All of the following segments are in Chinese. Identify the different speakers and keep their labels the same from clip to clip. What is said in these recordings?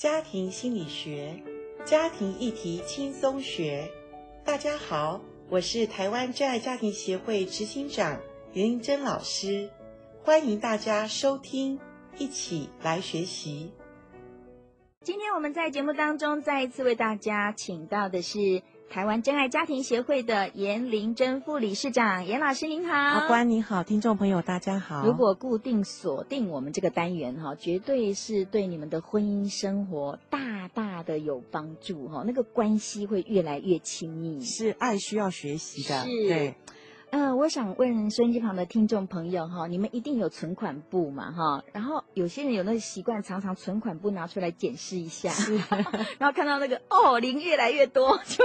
Speaker 1: 家庭心理学，家庭议题轻松学。大家好，我是台湾真爱家庭协会执行长袁玲珍老师，欢迎大家收听，一起来学习。
Speaker 2: 今天我们在节目当中再一次为大家请到的是。台湾真爱家庭协会的严玲珍副理事长，严老师您好，
Speaker 1: 阿关您好，听众朋友大家好。
Speaker 2: 如果固定锁定我们这个单元哈，绝对是对你们的婚姻生活大大的有帮助哈，那个关系会越来越亲密。
Speaker 1: 是爱需要学习的，
Speaker 2: 是
Speaker 1: 对。
Speaker 2: 嗯、呃，我想问收音机旁的听众朋友哈，你们一定有存款簿嘛哈？然后有些人有那个习惯，常常存款簿拿出来检视一下，是，然后看到那个哦零越来越多，就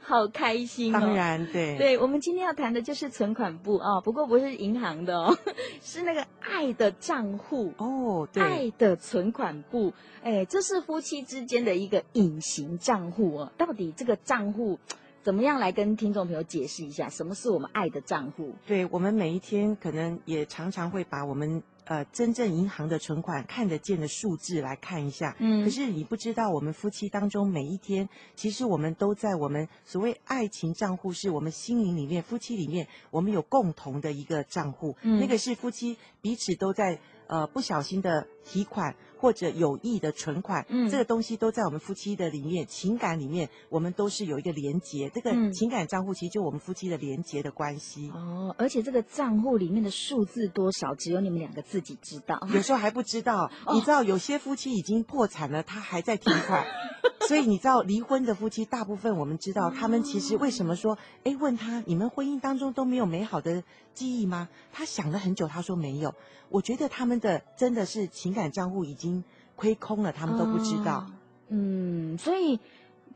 Speaker 2: 好开心、哦。
Speaker 1: 当然，对，
Speaker 2: 对，我们今天要谈的就是存款簿哦，不过不是银行的哦，是那个爱的账户
Speaker 1: 哦，对，
Speaker 2: 爱的存款簿，哎，这是夫妻之间的一个隐形账户哦，到底这个账户？怎么样来跟听众朋友解释一下，什么是我们爱的账户？
Speaker 1: 对，我们每一天可能也常常会把我们呃真正银行的存款看得见的数字来看一下。嗯，可是你不知道，我们夫妻当中每一天，其实我们都在我们所谓爱情账户，是我们心灵里面夫妻里面我们有共同的一个账户。嗯，那个是夫妻彼此都在呃不小心的提款。或者有意的存款，嗯，这个东西都在我们夫妻的里面，情感里面，我们都是有一个连结。这个情感账户其实就我们夫妻的连结的关系。
Speaker 2: 哦，而且这个账户里面的数字多少，只有你们两个自己知道。
Speaker 1: 有时候还不知道，你知道有些夫妻已经破产了，他还在提款。所以你知道离婚的夫妻，大部分我们知道，他们其实为什么说，哎，问他你们婚姻当中都没有美好的记忆吗？他想了很久，他说没有。我觉得他们的真的是情感账户已经亏空了，他们都不知道。
Speaker 2: 嗯，所以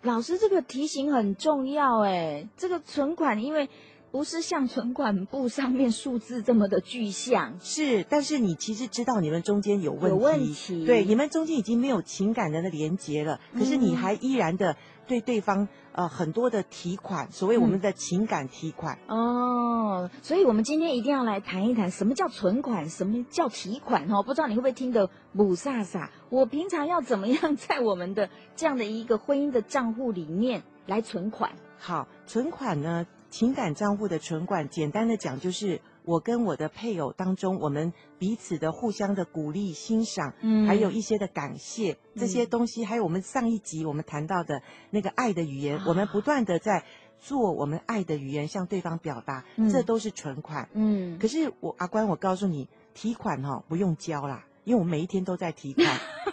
Speaker 2: 老师这个提醒很重要，哎，这个存款因为。不是像存款簿上面数字这么的具象，
Speaker 1: 是，但是你其实知道你们中间有问题，
Speaker 2: 有问题，
Speaker 1: 对，你们中间已经没有情感的连接了，可是你还依然的对对方呃很多的提款，所谓我们的情感提款。
Speaker 2: 嗯、哦，所以我们今天一定要来谈一谈什么叫存款，什么叫提款哦，不知道你会不会听得母萨萨？我平常要怎么样在我们的这样的一个婚姻的账户里面来存款？
Speaker 1: 好，存款呢？情感账户的存款，简单的讲就是我跟我的配偶当中，我们彼此的互相的鼓励、欣赏，嗯，还有一些的感谢这些东西，还有我们上一集我们谈到的那个爱的语言，我们不断的在做我们爱的语言向对方表达，这都是存款。嗯，可是我阿关，我告诉你，提款哈不用交啦，因为我们每一天都在提款，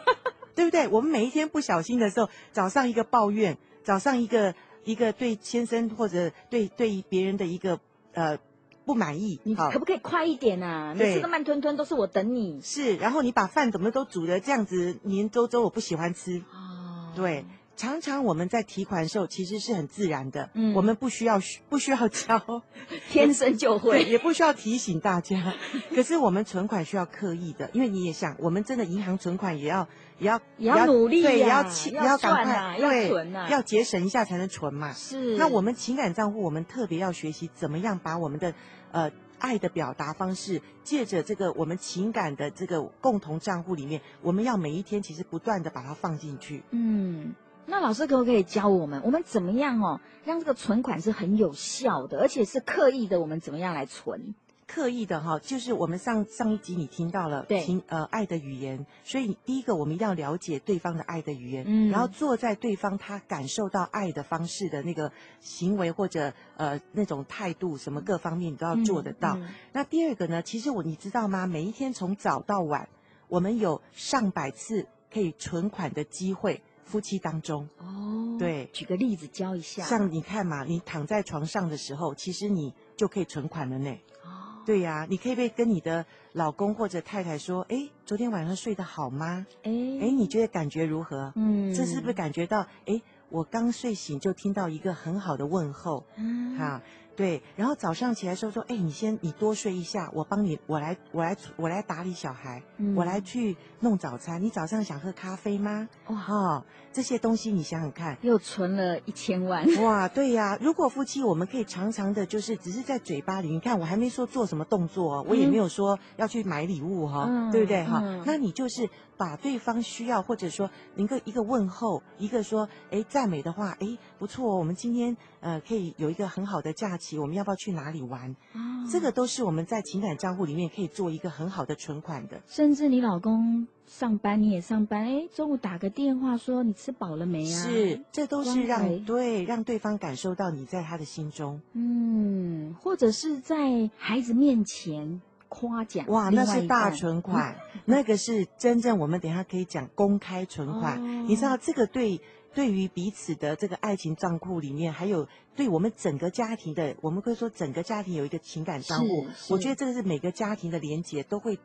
Speaker 1: 对不对？我们每一天不小心的时候，早上一个抱怨，早上一个。一个对先生或者对对别人的一个呃不满意，
Speaker 2: 你可不可以快一点啊？每次都慢吞吞，都是我等你。
Speaker 1: 是，然后你把饭怎么都煮的这样子黏粥粥，我不喜欢吃。哦，对，常常我们在提款的时候其实是很自然的，嗯，我们不需要不需要教，
Speaker 2: 天生就会，
Speaker 1: 也不需要提醒大家。可是我们存款需要刻意的，因为你也想，我们真的银行存款也要。也要
Speaker 2: 也要努力、啊，
Speaker 1: 对，也要
Speaker 2: 也
Speaker 1: 要赶快，
Speaker 2: 啊、要存啊，
Speaker 1: 要节省一下才能存嘛。
Speaker 2: 是。
Speaker 1: 那我们情感账户，我们特别要学习怎么样把我们的呃爱的表达方式，借着这个我们情感的这个共同账户里面，我们要每一天其实不断的把它放进去。
Speaker 2: 嗯，那老师可不可以教我们，我们怎么样哦，让这个存款是很有效的，而且是刻意的，我们怎么样来存？
Speaker 1: 刻意的哈，就是我们上上一集你听到了，对，情呃爱的语言，所以第一个我们要了解对方的爱的语言，嗯，然后坐在对方他感受到爱的方式的那个行为或者呃那种态度什么各方面你都要做得到。嗯嗯、那第二个呢，其实我你知道吗？每一天从早到晚，我们有上百次可以存款的机会，夫妻当中哦，对，
Speaker 2: 举个例子教一下，
Speaker 1: 像你看嘛，你躺在床上的时候，其实你就可以存款了呢。哦对呀、啊，你可以被跟你的老公或者太太说，哎，昨天晚上睡得好吗？哎，哎，你觉得感觉如何？嗯，这是不是感觉到，哎，我刚睡醒就听到一个很好的问候？嗯，好，对，然后早上起来时候说，哎，你先你多睡一下，我帮你，我来我来我来打理小孩，嗯、我来去弄早餐。你早上想喝咖啡吗？哇、哦，这些东西你想想看，
Speaker 2: 又存了一千万。
Speaker 1: 哇，对呀，如果夫妻我们可以常常的，就是只是在嘴巴里，你看我还没说做什么动作，我也没有说要去买礼物哈，嗯、对不对哈？嗯、那你就是把对方需要或者说一个一个问候，一个说哎赞美的话，哎不错，我们今天呃可以有一个很好的假期，我们要不要去哪里玩？哦、这个都是我们在情感账户里面可以做一个很好的存款的。
Speaker 2: 甚至你老公上班你也上班，哎中午打个电话说你吃饱了没啊？
Speaker 1: 是，这都是让对让对方感受到你在他的心中。
Speaker 2: 嗯，或者是在孩子面前。夸奖
Speaker 1: 哇，那是大存款，嗯、那个是真正我们等一下可以讲公开存款。哦、你知道这个对对于彼此的这个爱情账户里面，还有对我们整个家庭的，我们可以说整个家庭有一个情感账户。我觉得这个是每个家庭的连结都会。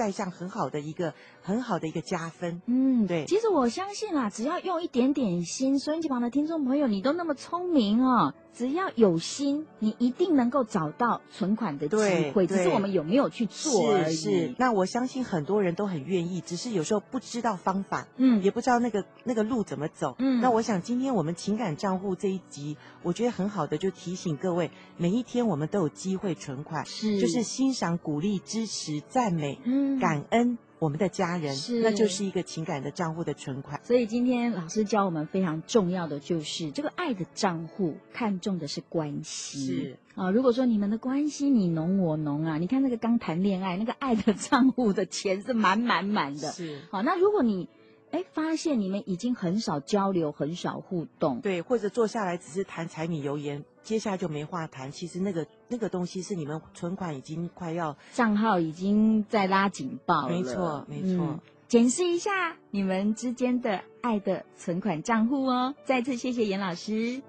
Speaker 1: 带上很好的一个很好的一个加分，嗯，对。
Speaker 2: 其实我相信啊，只要用一点点心，收音机旁的听众朋友，你都那么聪明哦。只要有心，你一定能够找到存款的机会。只是我们有没有去做而已。
Speaker 1: 是是。那我相信很多人都很愿意，只是有时候不知道方法，嗯，也不知道那个那个路怎么走。嗯。那我想今天我们情感账户这一集，我觉得很好的，就提醒各位，每一天我们都有机会存款，是，就是欣赏、鼓励、支持、赞美。嗯。感恩我们的家人，是，那就是一个情感的账户的存款。
Speaker 2: 所以今天老师教我们非常重要的就是这个爱的账户，看重的是关系。是啊，如果说你们的关系你侬我侬啊，你看那个刚谈恋爱那个爱的账户的钱是满满满的。是，好，那如果你。哎，发现你们已经很少交流，很少互动，
Speaker 1: 对，或者坐下来只是谈柴米油盐，接下来就没话谈。其实那个那个东西是你们存款已经快要
Speaker 2: 账号已经在拉警报了。
Speaker 1: 没错，没错。嗯，
Speaker 2: 检视一下你们之间的爱的存款账户哦。再次谢谢严老师。